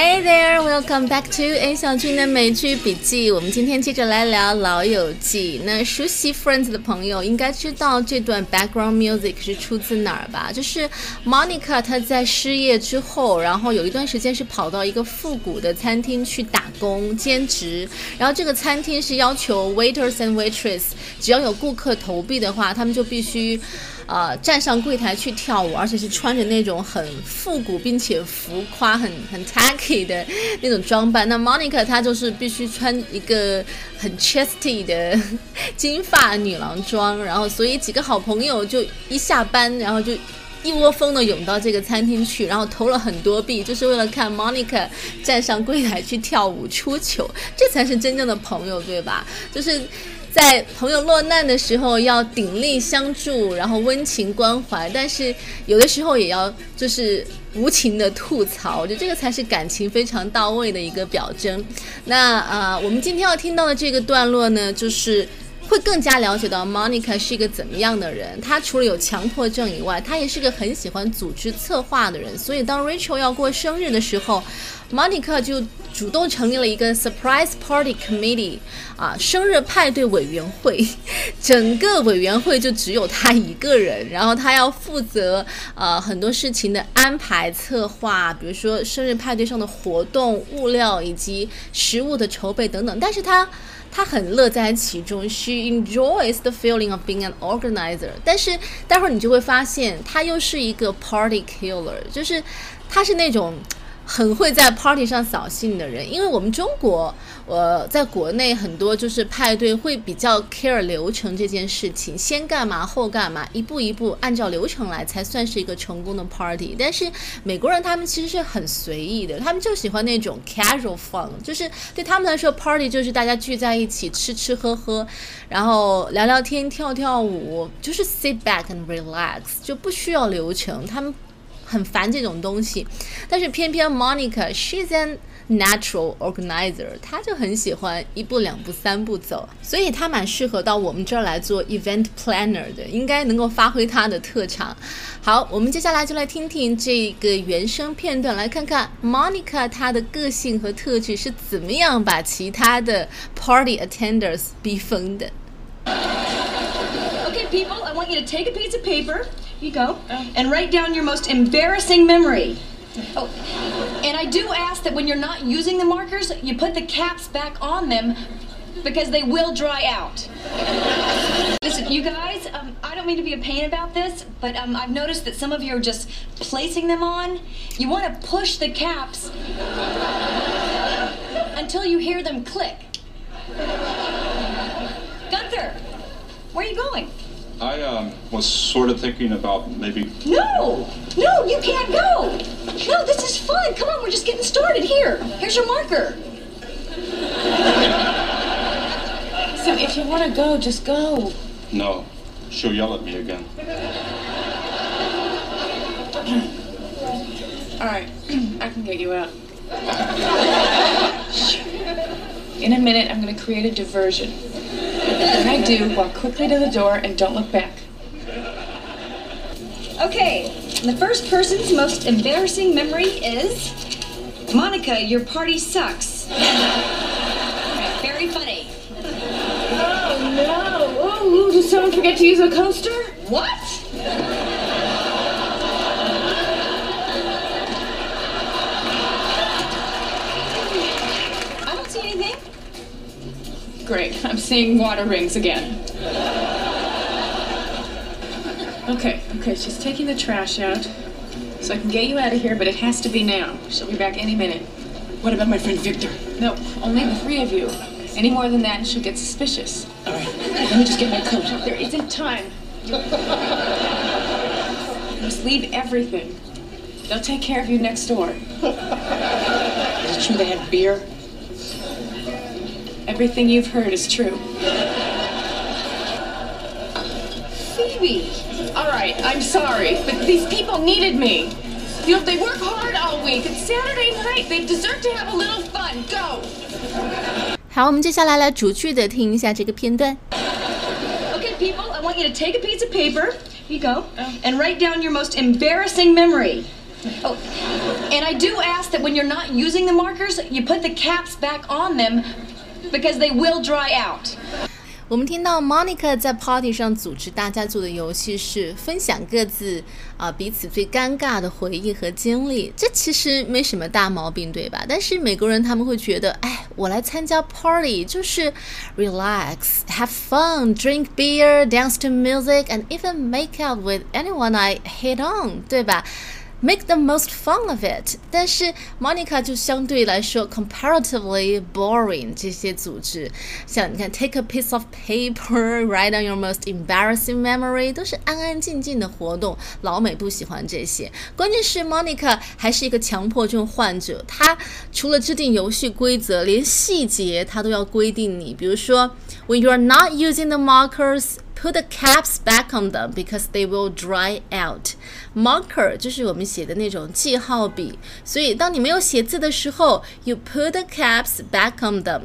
Hey there, welcome back to A 小军的美剧笔记。我们今天接着来聊《老友记》。那熟悉 Friends 的朋友应该知道这段 background music 是出自哪儿吧？就是 Monica 她在失业之后，然后有一段时间是跑到一个复古的餐厅去打工兼职。然后这个餐厅是要求 waiters and waitress 只要有顾客投币的话，他们就必须。呃，站上柜台去跳舞，而且是穿着那种很复古并且浮夸、很很 tacky 的那种装扮。那 Monica 她就是必须穿一个很 chesty 的金发女郎装，然后所以几个好朋友就一下班，然后就一窝蜂的涌到这个餐厅去，然后投了很多币，就是为了看 Monica 站上柜台去跳舞出糗，这才是真正的朋友，对吧？就是。在朋友落难的时候要鼎力相助，然后温情关怀，但是有的时候也要就是无情的吐槽，我觉得这个才是感情非常到位的一个表征。那呃，我们今天要听到的这个段落呢，就是会更加了解到 Monica 是一个怎么样的人。她除了有强迫症以外，她也是个很喜欢组织策划的人。所以当 Rachel 要过生日的时候，Monica 就。主动成立了一个 surprise party committee，啊，生日派对委员会，整个委员会就只有他一个人，然后他要负责呃很多事情的安排策划，比如说生日派对上的活动、物料以及食物的筹备等等，但是他他很乐在其中，she enjoys the feeling of being an organizer，但是待会儿你就会发现他又是一个 party killer，就是他是那种。很会在 party 上扫兴的人，因为我们中国，呃，在国内很多就是派对会比较 care 流程这件事情，先干嘛后干嘛，一步一步按照流程来才算是一个成功的 party。但是美国人他们其实是很随意的，他们就喜欢那种 casual fun，就是对他们来说 party 就是大家聚在一起吃吃喝喝，然后聊聊天、跳跳舞，就是 sit back and relax，就不需要流程。他们。很烦这种东西，但是偏偏 Monica，she's an natural organizer，她就很喜欢一步两步三步走，所以她蛮适合到我们这儿来做 event planner 的，应该能够发挥她的特长。好，我们接下来就来听听这个原声片段，来看看 Monica 她的个性和特质是怎么样把其他的 party attenders 逼疯的。People, I want you to take a piece of paper. you go. And write down your most embarrassing memory. Oh, and I do ask that when you're not using the markers, you put the caps back on them because they will dry out. Listen, you guys, um, I don't mean to be a pain about this, but um, I've noticed that some of you are just placing them on. You want to push the caps until you hear them click. Gunther, where are you going? I um, was sort of thinking about maybe. No! No, you can't go! No, this is fun. Come on, we're just getting started. Here, here's your marker. So if you want to go, just go. No, she'll yell at me again. All right, I can get you out. In a minute, I'm going to create a diversion. When I do, walk quickly to the door and don't look back. Okay, the first person's most embarrassing memory is Monica, your party sucks. very funny. Oh no! Oh, did someone forget to use a coaster? What? Great, I'm seeing water rings again. Okay, okay, she's taking the trash out. So I can get you out of here, but it has to be now. She'll be back any minute. What about my friend Victor? No, only the three of you. Any more than that, she'll get suspicious. All right, let me just get my coat. There isn't time. You must leave everything. They'll take care of you next door. Is it true they have beer? Everything you've heard is true. Phoebe! All right, I'm sorry, but these people needed me. You know, they work hard all week. It's Saturday night. They deserve to have a little fun. Go! 好，我们接下来来逐句的听一下这个片段。Okay, people, I want you to take a piece of paper, you go. And write down your most embarrassing memory. Oh, and I do ask that when you're not using the markers, you put the caps back on them because they will dry out. 我们听到 Monica 在 party 上组织大家做的游戏是分享各自啊彼此最尴尬的回忆和经历，这其实没什么大毛病，对吧？但是美国人他们会觉得，哎，我来参加 party 就是 relax, have fun, drink beer, dance to music, and even make out with anyone I hit on，对吧 ？make the most fun of it。但是 Monica 就相对来说 comparatively boring 这些组织，像你看 take a piece of paper, write down your most embarrassing memory，都是安安静静的活动。老美不喜欢这些，关键是 Monica 还是一个强迫症患者，她除了制定游戏规则，连细节她都要规定你，比如说 when you are not using the markers。Put the caps back on them because they will dry out. Marker 就是我们写的那种记号笔，所以当你没有写字的时候，you put the caps back on them.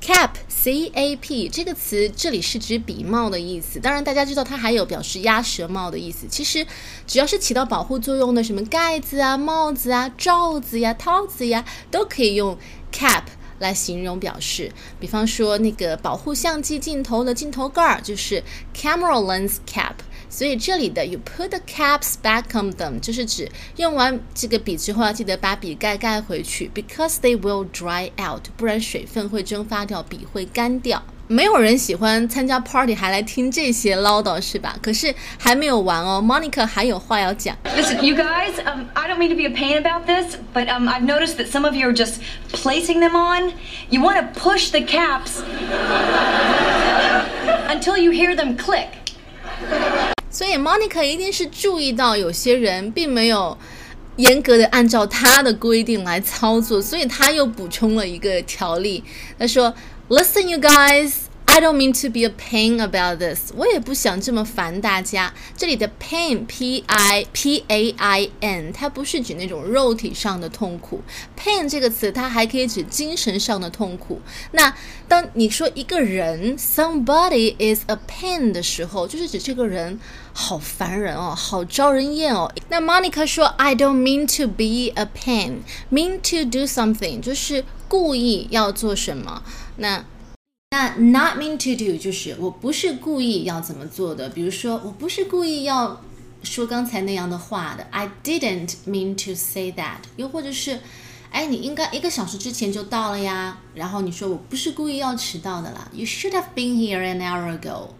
Cap, C-A-P 这个词这里是指笔帽的意思，当然大家知道它还有表示鸭舌帽的意思。其实只要是起到保护作用的，什么盖子啊、帽子啊、罩子呀、套子呀，都可以用 cap。来形容表示，比方说那个保护相机镜头的镜头盖儿就是 camera lens cap，所以这里的 you put the caps back on them 就是指用完这个笔之后要记得把笔盖盖回去，because they will dry out，不然水分会蒸发掉，笔会干掉。没有人喜欢参加 party 还来听这些唠叨，是吧？可是还没有完哦，Monica 还有话要讲。Listen, you guys, um, I don't mean to be a pain about this, but um, I've noticed that some of you are just placing them on. You want to push the caps until you hear them click. 所以 Monica 一定是注意到有些人并没有严格的按照他的规定来操作，所以他又补充了一个条例。他说。Listen, you guys. I don't mean to be a pain about this. 我也不想这么烦大家。这里的 pain, p i p a i n，它不是指那种肉体上的痛苦。pain 这个词，它还可以指精神上的痛苦。那当你说一个人 somebody is a pain 的时候，就是指这个人好烦人哦，好招人厌哦。那 Monica 说 I don't mean to be a pain. Mean to do something 就是故意要做什么。那那 not mean to do 就是我不是故意要怎么做的，比如说我不是故意要说刚才那样的话的，I didn't mean to say that。又或者是，哎，你应该一个小时之前就到了呀，然后你说我不是故意要迟到的啦，You should have been here an hour ago。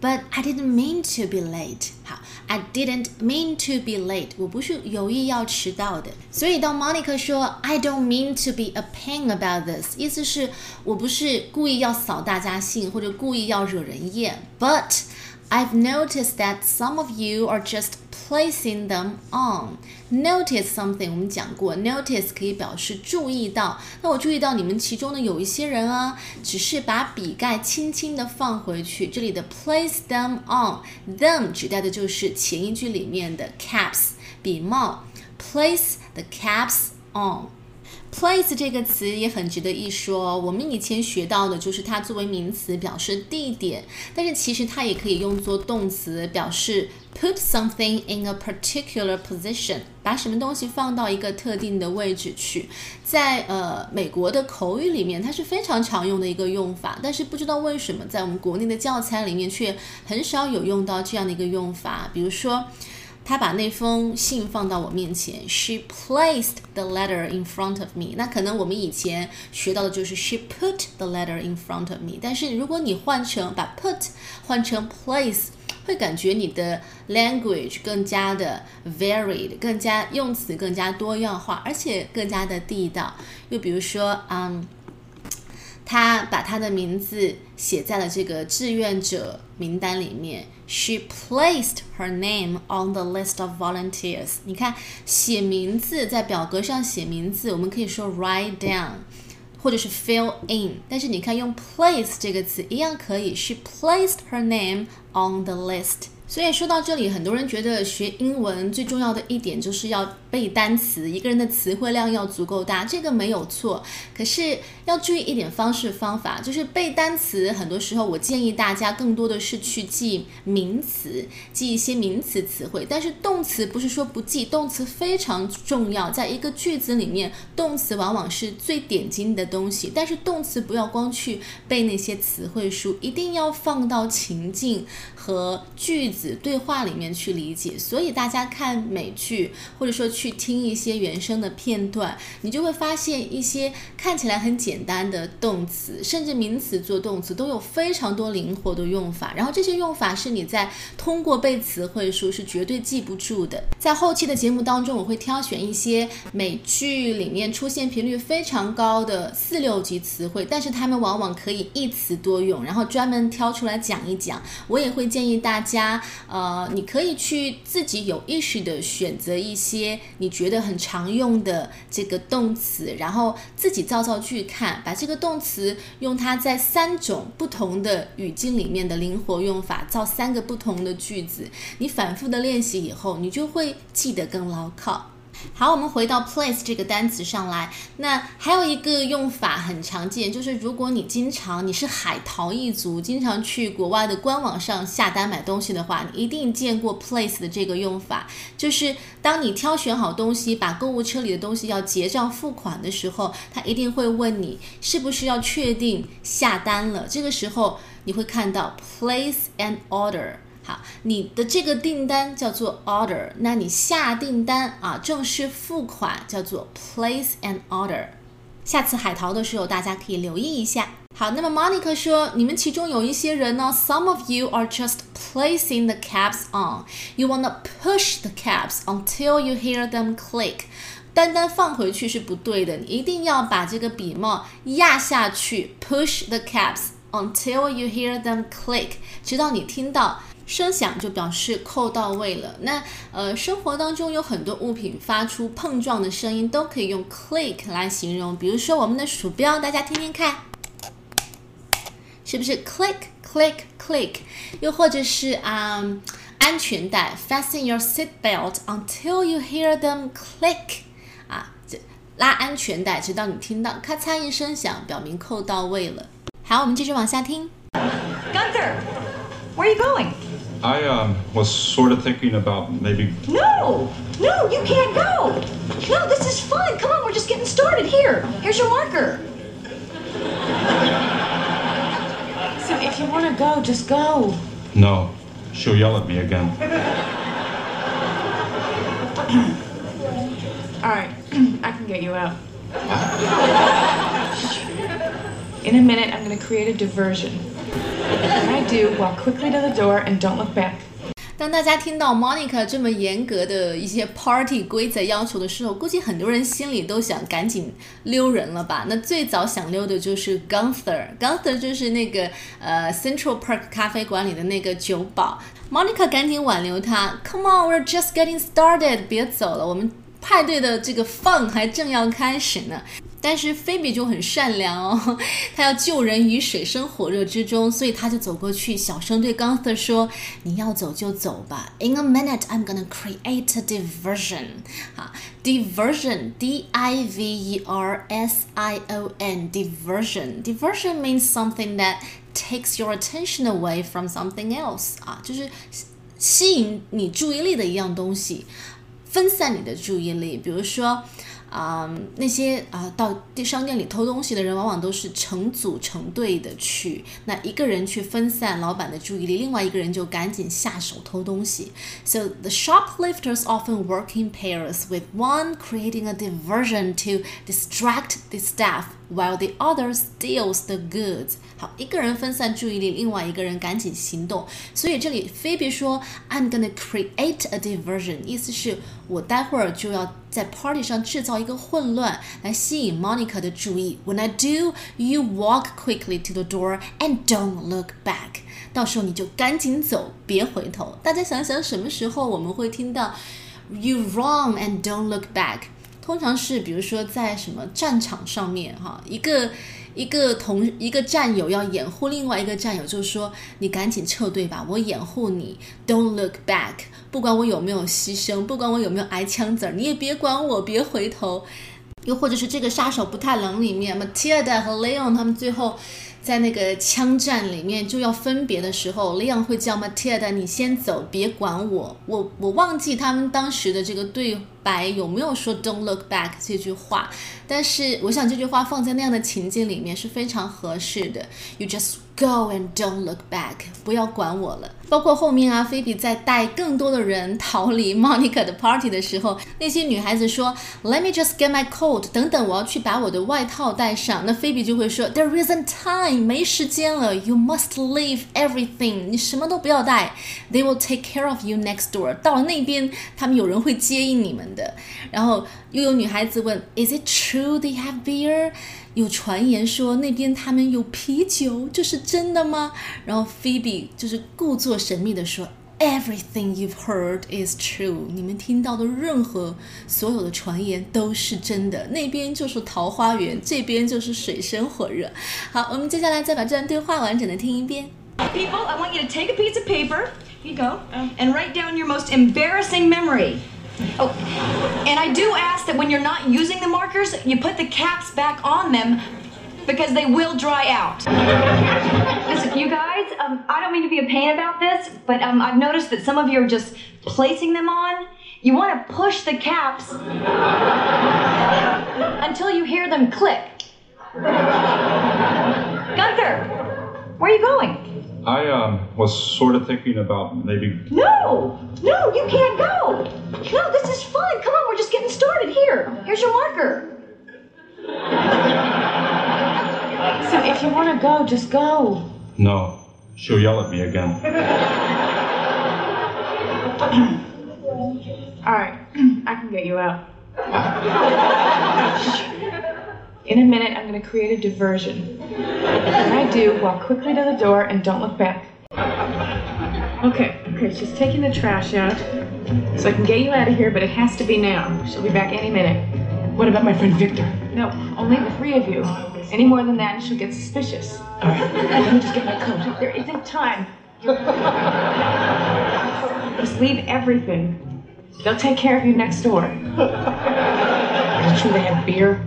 But I didn't mean to be late. 好，I didn't mean to be late. 我不是有意要迟到的。所以当 Monica 说 I don't mean to be a pain about this，意思是我不是故意要扫大家兴或者故意要惹人厌。But I've noticed that some of you are just placing them on. Notice something，我们讲过，notice 可以表示注意到。那我注意到你们其中的有一些人啊，只是把笔盖轻轻的放回去。这里的 place them on，them 指代的就是前一句里面的 caps 笔帽。Place the caps on。Place 这个词也很值得一说。我们以前学到的就是它作为名词表示地点，但是其实它也可以用作动词，表示 put something in a particular position，把什么东西放到一个特定的位置去。在呃美国的口语里面，它是非常常用的一个用法，但是不知道为什么在我们国内的教材里面却很少有用到这样的一个用法。比如说。他把那封信放到我面前，She placed the letter in front of me。那可能我们以前学到的就是 She put the letter in front of me。但是如果你换成把 put 换成 place，会感觉你的 language 更加的 varied，更加用词更加多样化，而且更加的地道。又比如说，嗯。他把他的名字写在了这个志愿者名单里面。She placed her name on the list of volunteers。你看，写名字在表格上写名字，我们可以说 write down，或者是 fill in。但是你看，用 place 这个词一样可以。She placed her name on the list 所以说到这里，很多人觉得学英文最重要的一点就是要背单词，一个人的词汇量要足够大，这个没有错。可是要注意一点方式方法，就是背单词，很多时候我建议大家更多的是去记名词，记一些名词词汇。但是动词不是说不记，动词非常重要，在一个句子里面，动词往往是最点睛的东西。但是动词不要光去背那些词汇书，一定要放到情境和句子。对话里面去理解，所以大家看美剧，或者说去听一些原声的片段，你就会发现一些看起来很简单的动词，甚至名词做动词都有非常多灵活的用法。然后这些用法是你在通过背词汇书是绝对记不住的。在后期的节目当中，我会挑选一些美剧里面出现频率非常高的四六级词汇，但是他们往往可以一词多用，然后专门挑出来讲一讲。我也会建议大家。呃，你可以去自己有意识的选择一些你觉得很常用的这个动词，然后自己造造句看，把这个动词用它在三种不同的语境里面的灵活用法造三个不同的句子。你反复的练习以后，你就会记得更牢靠。好，我们回到 place 这个单词上来。那还有一个用法很常见，就是如果你经常你是海淘一族，经常去国外的官网上下单买东西的话，你一定见过 place 的这个用法。就是当你挑选好东西，把购物车里的东西要结账付款的时候，他一定会问你是不是要确定下单了。这个时候你会看到 place an order。好，你的这个订单叫做 order，那你下订单啊，正式付款叫做 place an order。下次海淘的时候，大家可以留意一下。好，那么 Monica 说，你们其中有一些人呢，some of you are just placing the caps on. You wanna push the caps until you hear them click. 单单放回去是不对的，你一定要把这个笔帽压下去，push the caps until you hear them click，直到你听到。声响就表示扣到位了。那呃，生活当中有很多物品发出碰撞的声音，都可以用 click 来形容。比如说我们的鼠标，大家听听看，是不是 click click click？又或者是啊，安全带，fasten your seat belt until you hear them click。啊，拉安全带，直到你听到咔嚓一声响，表明扣到位了。好，我们继续往下听。Gunther，where are you going？going？I um, was sort of thinking about maybe. No, no, you can't go. No, this is fun. Come on, we're just getting started. Here, here's your marker. So if you want to go, just go. No, she'll yell at me again. All right, I can get you out. In a minute, I'm going to create a diversion. I do walk quickly to the door and don't look back. 当大家听到 Monica 这么严格的一些 party 规则要求的时候，估计很多人心里都想赶紧溜人了吧？那最早想溜的就是 Gunther，Gunther 就是那个呃 Central Park 咖啡馆里的那个酒保。Monica 赶紧挽留他，Come on，we're just getting started，别走了，我们派对的这个 fun 还正要开始呢。但是菲比就很善良哦，他要救人于水深火热之中，所以他就走过去，小声对 Gunther 说：“你要走就走吧。In a minute, I'm gonna create a diversion。好，diversion，D I V E R S I O N，diversion。Diversion means something that takes your attention away from something else。啊，就是吸引你注意力的一样东西，分散你的注意力。比如说。啊，那些啊到商店里偷东西的人，往往都是成组成对的去。那一个人去分散老板的注意力，另外一个人就赶紧下手偷东西。So the shoplifters often work in pairs, with one creating a diversion to distract the staff, while the other steals the goods. 好，一个人分散注意力，另外一个人赶紧行动。所以这里菲比说，I'm gonna create a diversion，意思是我待会儿就要在 party 上制造一个混乱，来吸引 Monica 的注意。When I do, you walk quickly to the door and don't look back。到时候你就赶紧走，别回头。大家想想，什么时候我们会听到 you run and don't look back？ 通常是比如说在什么战场上面哈，一个一个同一个战友要掩护另外一个战友，就是说你赶紧撤退吧，我掩护你，Don't look back，不管我有没有牺牲，不管我有没有挨枪子儿，你也别管我，别回头。又或者是这个杀手不太冷里面，Matilda 和 Leon 他们最后。在那个枪战里面就要分别的时候，Leon 会叫 Matilda 你先走，别管我。我我忘记他们当时的这个对白有没有说 "Don't look back" 这句话，但是我想这句话放在那样的情境里面是非常合适的。You just go and don't look back，不要管我了。包括后面啊，菲比在带更多的人逃离 Monica 的 party 的时候，那些女孩子说 "Let me just get my coat"，等等，我要去把我的外套带上。那菲比就会说 "There isn't time，没时间了。You must leave everything，你什么都不要带。They will take care of you next door，到了那边，他们有人会接应你们的。然后又有女孩子问 "Is it true they have beer？" 有传言说那边他们有啤酒，这是真的吗？然后 Phoebe 就是故作神秘的说，Everything you've heard is true。你们听到的任何所有的传言都是真的。那边就是桃花源，这边就是水深火热。好，我们接下来再把这段对话完整的听一遍。People, I want you to take a piece of paper. Here you go. And write down your most embarrassing memory. Oh, and I do ask that when you're not using the markers, you put the caps back on them because they will dry out. Listen, you guys, um, I don't mean to be a pain about this, but um, I've noticed that some of you are just placing them on. You want to push the caps until you hear them click. Gunther, where are you going? I um, was sort of thinking about maybe No, no, you can't go. Your marker. So if you want to go, just go. no. She'll yell at me again. All right, I can get you out. In a minute, I'm going to create a diversion. When I do, walk quickly to the door and don't look back. Okay, okay, she's taking the trash out. So I can get you out of here, but it has to be now. She'll be back any minute. What about my friend Victor? No, only the three of you. Any more than that, and she'll get suspicious. All right, let me just get my coat. There isn't time. Just leave everything. They'll take care of you next door. Is it true they have beer?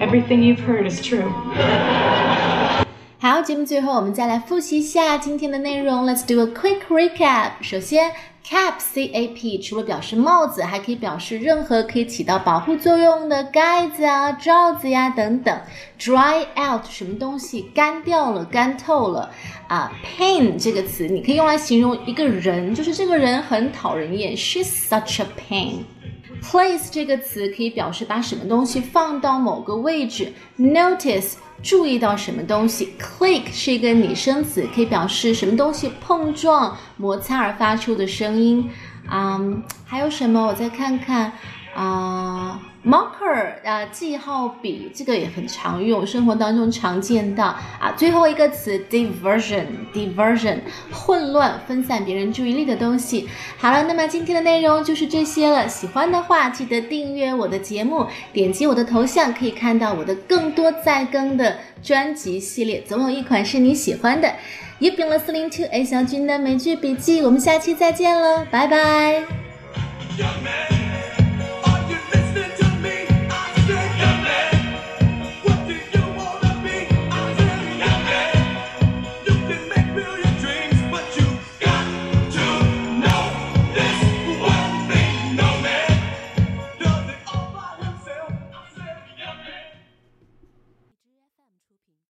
Everything you've heard is true. 好，节目最后我们再来复习一下今天的内容。Let's do a quick recap。首先 ，cap c a p 除了表示帽子，还可以表示任何可以起到保护作用的盖子啊、罩子呀等等。dry out 什么东西干掉了、干透了啊？pain 这个词你可以用来形容一个人，就是这个人很讨人厌，She's such a pain。Place 这个词可以表示把什么东西放到某个位置，notice 注意到什么东西，click 是一个拟声词，可以表示什么东西碰撞、摩擦而发出的声音。嗯，还有什么？我再看看啊、marker 啊、记号笔，这个也很常用，生活当中常见到啊。最后一个词 diversion，diversion 混乱、分散别人注意力的东西。好了，那么今天的内容就是这些了。喜欢的话，记得订阅我的节目，点击我的头像可以看到我的更多在更的专辑系列，总有一款是你喜欢的。You've been listening to A 小军的美剧笔记，我们下期再见喽，拜拜。